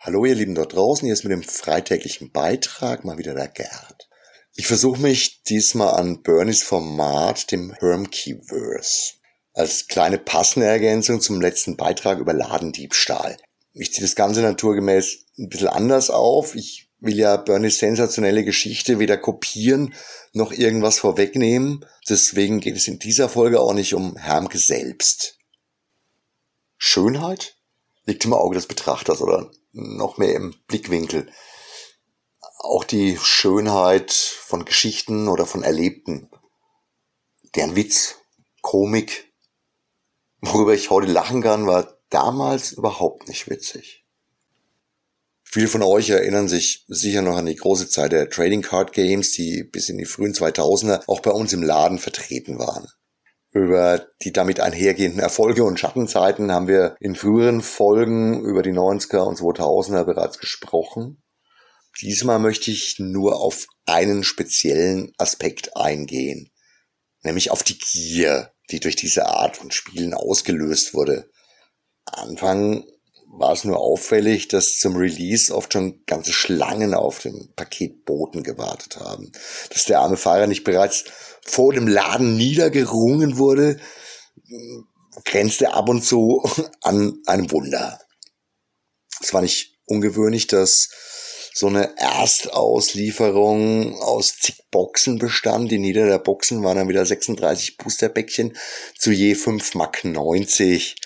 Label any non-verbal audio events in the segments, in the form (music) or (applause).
Hallo ihr Lieben dort draußen, hier ist mit dem freitäglichen Beitrag mal wieder der Gerd. Ich versuche mich diesmal an Bernies Format, dem Hermkeyverse, als kleine passende Ergänzung zum letzten Beitrag über Ladendiebstahl. Ich ziehe das Ganze naturgemäß ein bisschen anders auf. Ich will ja Bernies sensationelle Geschichte weder kopieren noch irgendwas vorwegnehmen. Deswegen geht es in dieser Folge auch nicht um Hermke selbst. Schönheit liegt im Auge des Betrachters oder noch mehr im Blickwinkel auch die Schönheit von Geschichten oder von Erlebten, deren Witz, Komik, worüber ich heute lachen kann, war damals überhaupt nicht witzig. Viele von euch erinnern sich sicher noch an die große Zeit der Trading Card Games, die bis in die frühen 2000er auch bei uns im Laden vertreten waren. Über die damit einhergehenden Erfolge und Schattenzeiten haben wir in früheren Folgen über die 90er und 2000er bereits gesprochen. Diesmal möchte ich nur auf einen speziellen Aspekt eingehen, nämlich auf die Gier, die durch diese Art von Spielen ausgelöst wurde. Anfang war es nur auffällig, dass zum Release oft schon ganze Schlangen auf dem Paketboten gewartet haben, dass der arme Fahrer nicht bereits vor dem Laden niedergerungen wurde, grenzte ab und zu (laughs) an einem Wunder. Es war nicht ungewöhnlich, dass so eine Erstauslieferung aus zig Boxen bestand. In jeder der Boxen waren dann wieder 36 Boosterbäckchen zu je 5 Mark 90.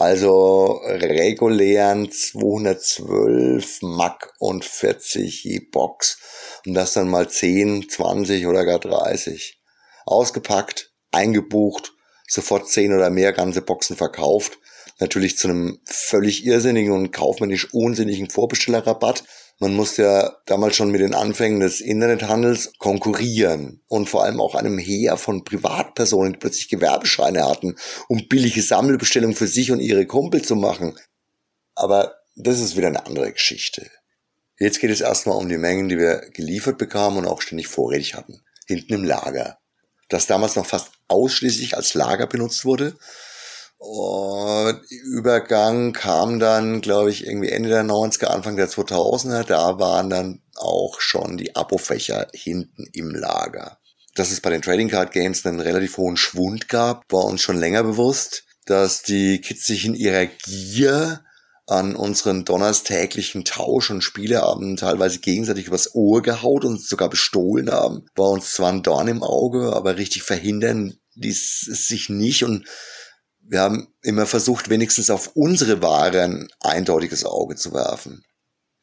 Also regulären 212 Mark und 40 je Box. Und das dann mal 10, 20 oder gar 30. Ausgepackt, eingebucht, sofort 10 oder mehr ganze Boxen verkauft. Natürlich zu einem völlig irrsinnigen und kaufmännisch unsinnigen Vorbestellerrabatt man musste ja damals schon mit den Anfängen des Internethandels konkurrieren und vor allem auch einem Heer von Privatpersonen, die plötzlich Gewerbescheine hatten, um billige Sammelbestellungen für sich und ihre Kumpel zu machen. Aber das ist wieder eine andere Geschichte. Jetzt geht es erstmal um die Mengen, die wir geliefert bekamen und auch ständig vorrätig hatten. Hinten im Lager. Das damals noch fast ausschließlich als Lager benutzt wurde und Übergang kam dann, glaube ich, irgendwie Ende der 90er, Anfang der 2000er. Da waren dann auch schon die Abofächer hinten im Lager. Dass es bei den Trading Card Games einen relativ hohen Schwund gab, war uns schon länger bewusst. Dass die Kids sich in ihrer Gier an unseren donnerstäglichen Tausch- und Spieleabenden teilweise gegenseitig übers Ohr gehaut und sogar bestohlen haben, war uns zwar ein Dorn im Auge, aber richtig verhindern ließ es sich nicht und wir haben immer versucht, wenigstens auf unsere Ware ein eindeutiges Auge zu werfen.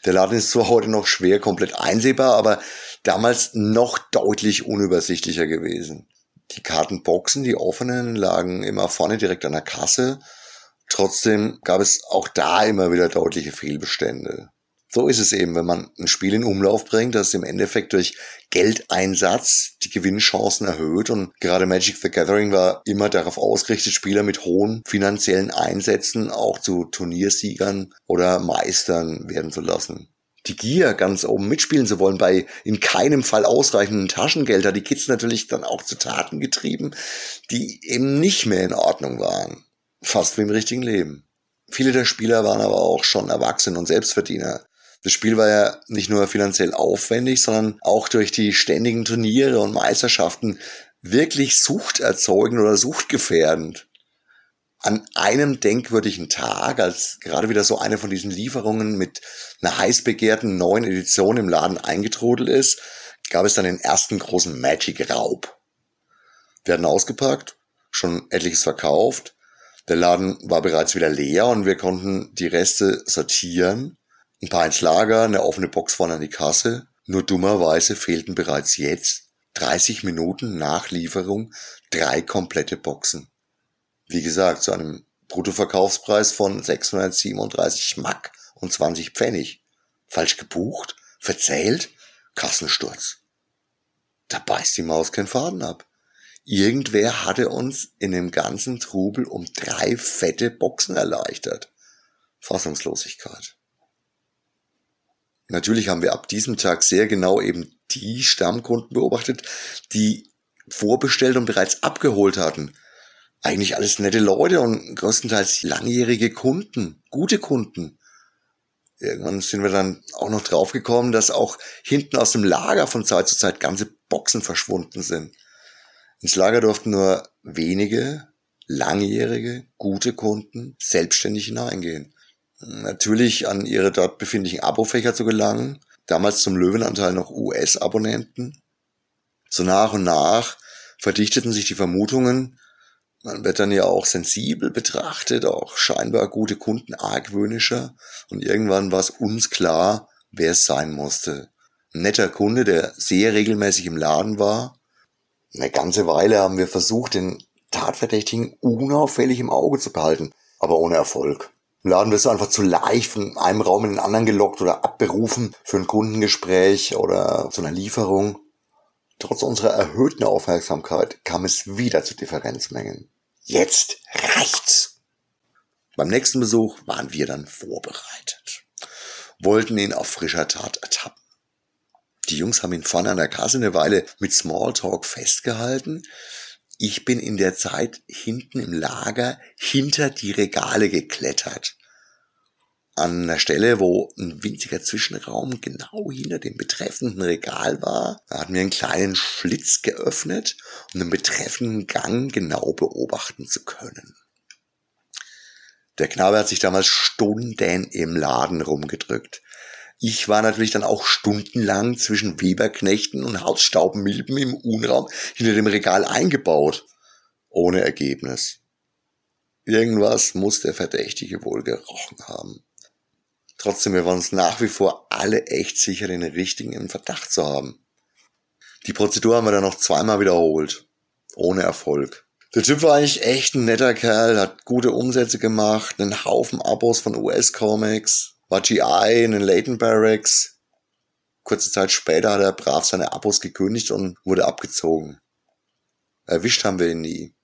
Der Laden ist zwar heute noch schwer komplett einsehbar, aber damals noch deutlich unübersichtlicher gewesen. Die Kartenboxen, die offenen, lagen immer vorne direkt an der Kasse. Trotzdem gab es auch da immer wieder deutliche Fehlbestände. So ist es eben, wenn man ein Spiel in Umlauf bringt, das im Endeffekt durch Geldeinsatz die Gewinnchancen erhöht. Und gerade Magic the Gathering war immer darauf ausgerichtet, Spieler mit hohen finanziellen Einsätzen auch zu Turniersiegern oder Meistern werden zu lassen. Die Gier, ganz oben mitspielen zu wollen, bei in keinem Fall ausreichenden Taschengeld, hat die Kids natürlich dann auch zu Taten getrieben, die eben nicht mehr in Ordnung waren. Fast wie im richtigen Leben. Viele der Spieler waren aber auch schon erwachsen und Selbstverdiener. Das Spiel war ja nicht nur finanziell aufwendig, sondern auch durch die ständigen Turniere und Meisterschaften wirklich suchterzeugend oder suchtgefährdend. An einem denkwürdigen Tag, als gerade wieder so eine von diesen Lieferungen mit einer heiß begehrten neuen Edition im Laden eingetrudelt ist, gab es dann den ersten großen Magic-Raub. Wir hatten ausgepackt, schon etliches verkauft, der Laden war bereits wieder leer und wir konnten die Reste sortieren ein paar ins Lager, eine offene Box vorne an die Kasse. Nur dummerweise fehlten bereits jetzt, 30 Minuten nach Lieferung, drei komplette Boxen. Wie gesagt, zu einem Bruttoverkaufspreis von 637 Mack und 20 Pfennig. Falsch gebucht? Verzählt? Kassensturz. Da beißt die Maus keinen Faden ab. Irgendwer hatte uns in dem ganzen Trubel um drei fette Boxen erleichtert. Fassungslosigkeit. Natürlich haben wir ab diesem Tag sehr genau eben die Stammkunden beobachtet, die vorbestellt und bereits abgeholt hatten. Eigentlich alles nette Leute und größtenteils langjährige Kunden, gute Kunden. Irgendwann sind wir dann auch noch draufgekommen, dass auch hinten aus dem Lager von Zeit zu Zeit ganze Boxen verschwunden sind. Ins Lager durften nur wenige langjährige, gute Kunden selbstständig hineingehen. Natürlich an ihre dort befindlichen Abofächer zu gelangen, damals zum Löwenanteil noch US-Abonnenten. So nach und nach verdichteten sich die Vermutungen, man wird dann ja auch sensibel betrachtet, auch scheinbar gute Kunden argwöhnischer und irgendwann war es uns klar, wer es sein musste. Ein netter Kunde, der sehr regelmäßig im Laden war. Eine ganze Weile haben wir versucht, den Tatverdächtigen unauffällig im Auge zu behalten, aber ohne Erfolg. Laden wirst du einfach zu leicht von einem Raum in den anderen gelockt oder abberufen für ein Kundengespräch oder zu einer Lieferung. Trotz unserer erhöhten Aufmerksamkeit kam es wieder zu Differenzmengen. Jetzt reicht's. Beim nächsten Besuch waren wir dann vorbereitet, wollten ihn auf frischer Tat ertappen. Die Jungs haben ihn vorne an der Kasse eine Weile mit Smalltalk festgehalten. Ich bin in der Zeit hinten im Lager hinter die Regale geklettert an der Stelle, wo ein winziger Zwischenraum genau hinter dem betreffenden Regal war, hatten wir einen kleinen Schlitz geöffnet, um den betreffenden Gang genau beobachten zu können. Der Knabe hat sich damals Stunden im Laden rumgedrückt. Ich war natürlich dann auch stundenlang zwischen Weberknechten und Hausstaubmilben im Unraum hinter dem Regal eingebaut. Ohne Ergebnis. Irgendwas muss der Verdächtige wohl gerochen haben. Trotzdem, wir waren uns nach wie vor alle echt sicher, den richtigen im Verdacht zu haben. Die Prozedur haben wir dann noch zweimal wiederholt. Ohne Erfolg. Der Typ war eigentlich echt ein netter Kerl, hat gute Umsätze gemacht, einen Haufen Abos von US-Comics, war GI in den Leighton Barracks. Kurze Zeit später hat er brav seine Abos gekündigt und wurde abgezogen. Erwischt haben wir ihn nie.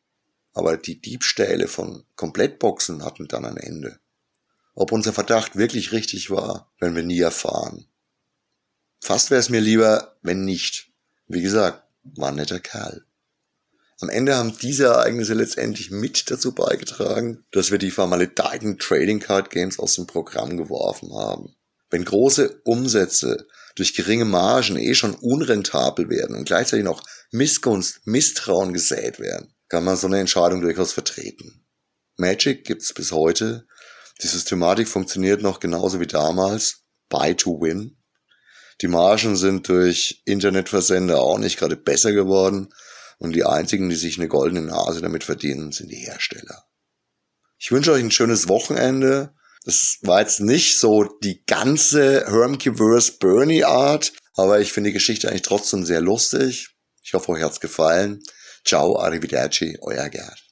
Aber die Diebstähle von Komplettboxen hatten dann ein Ende. Ob unser Verdacht wirklich richtig war, werden wir nie erfahren. Fast wäre es mir lieber, wenn nicht. Wie gesagt, war ein netter Kerl. Am Ende haben diese Ereignisse letztendlich mit dazu beigetragen, dass wir die vermaledeiten Trading Card Games aus dem Programm geworfen haben. Wenn große Umsätze durch geringe Margen eh schon unrentabel werden und gleichzeitig noch Missgunst, Misstrauen gesät werden, kann man so eine Entscheidung durchaus vertreten. Magic gibt's bis heute die Systematik funktioniert noch genauso wie damals. Buy to win. Die Margen sind durch Internetversender auch nicht gerade besser geworden. Und die einzigen, die sich eine goldene Nase damit verdienen, sind die Hersteller. Ich wünsche euch ein schönes Wochenende. Das war jetzt nicht so die ganze Hermkiverse Bernie Art, aber ich finde die Geschichte eigentlich trotzdem sehr lustig. Ich hoffe, euch hat's gefallen. Ciao, arrivederci, euer Gerd.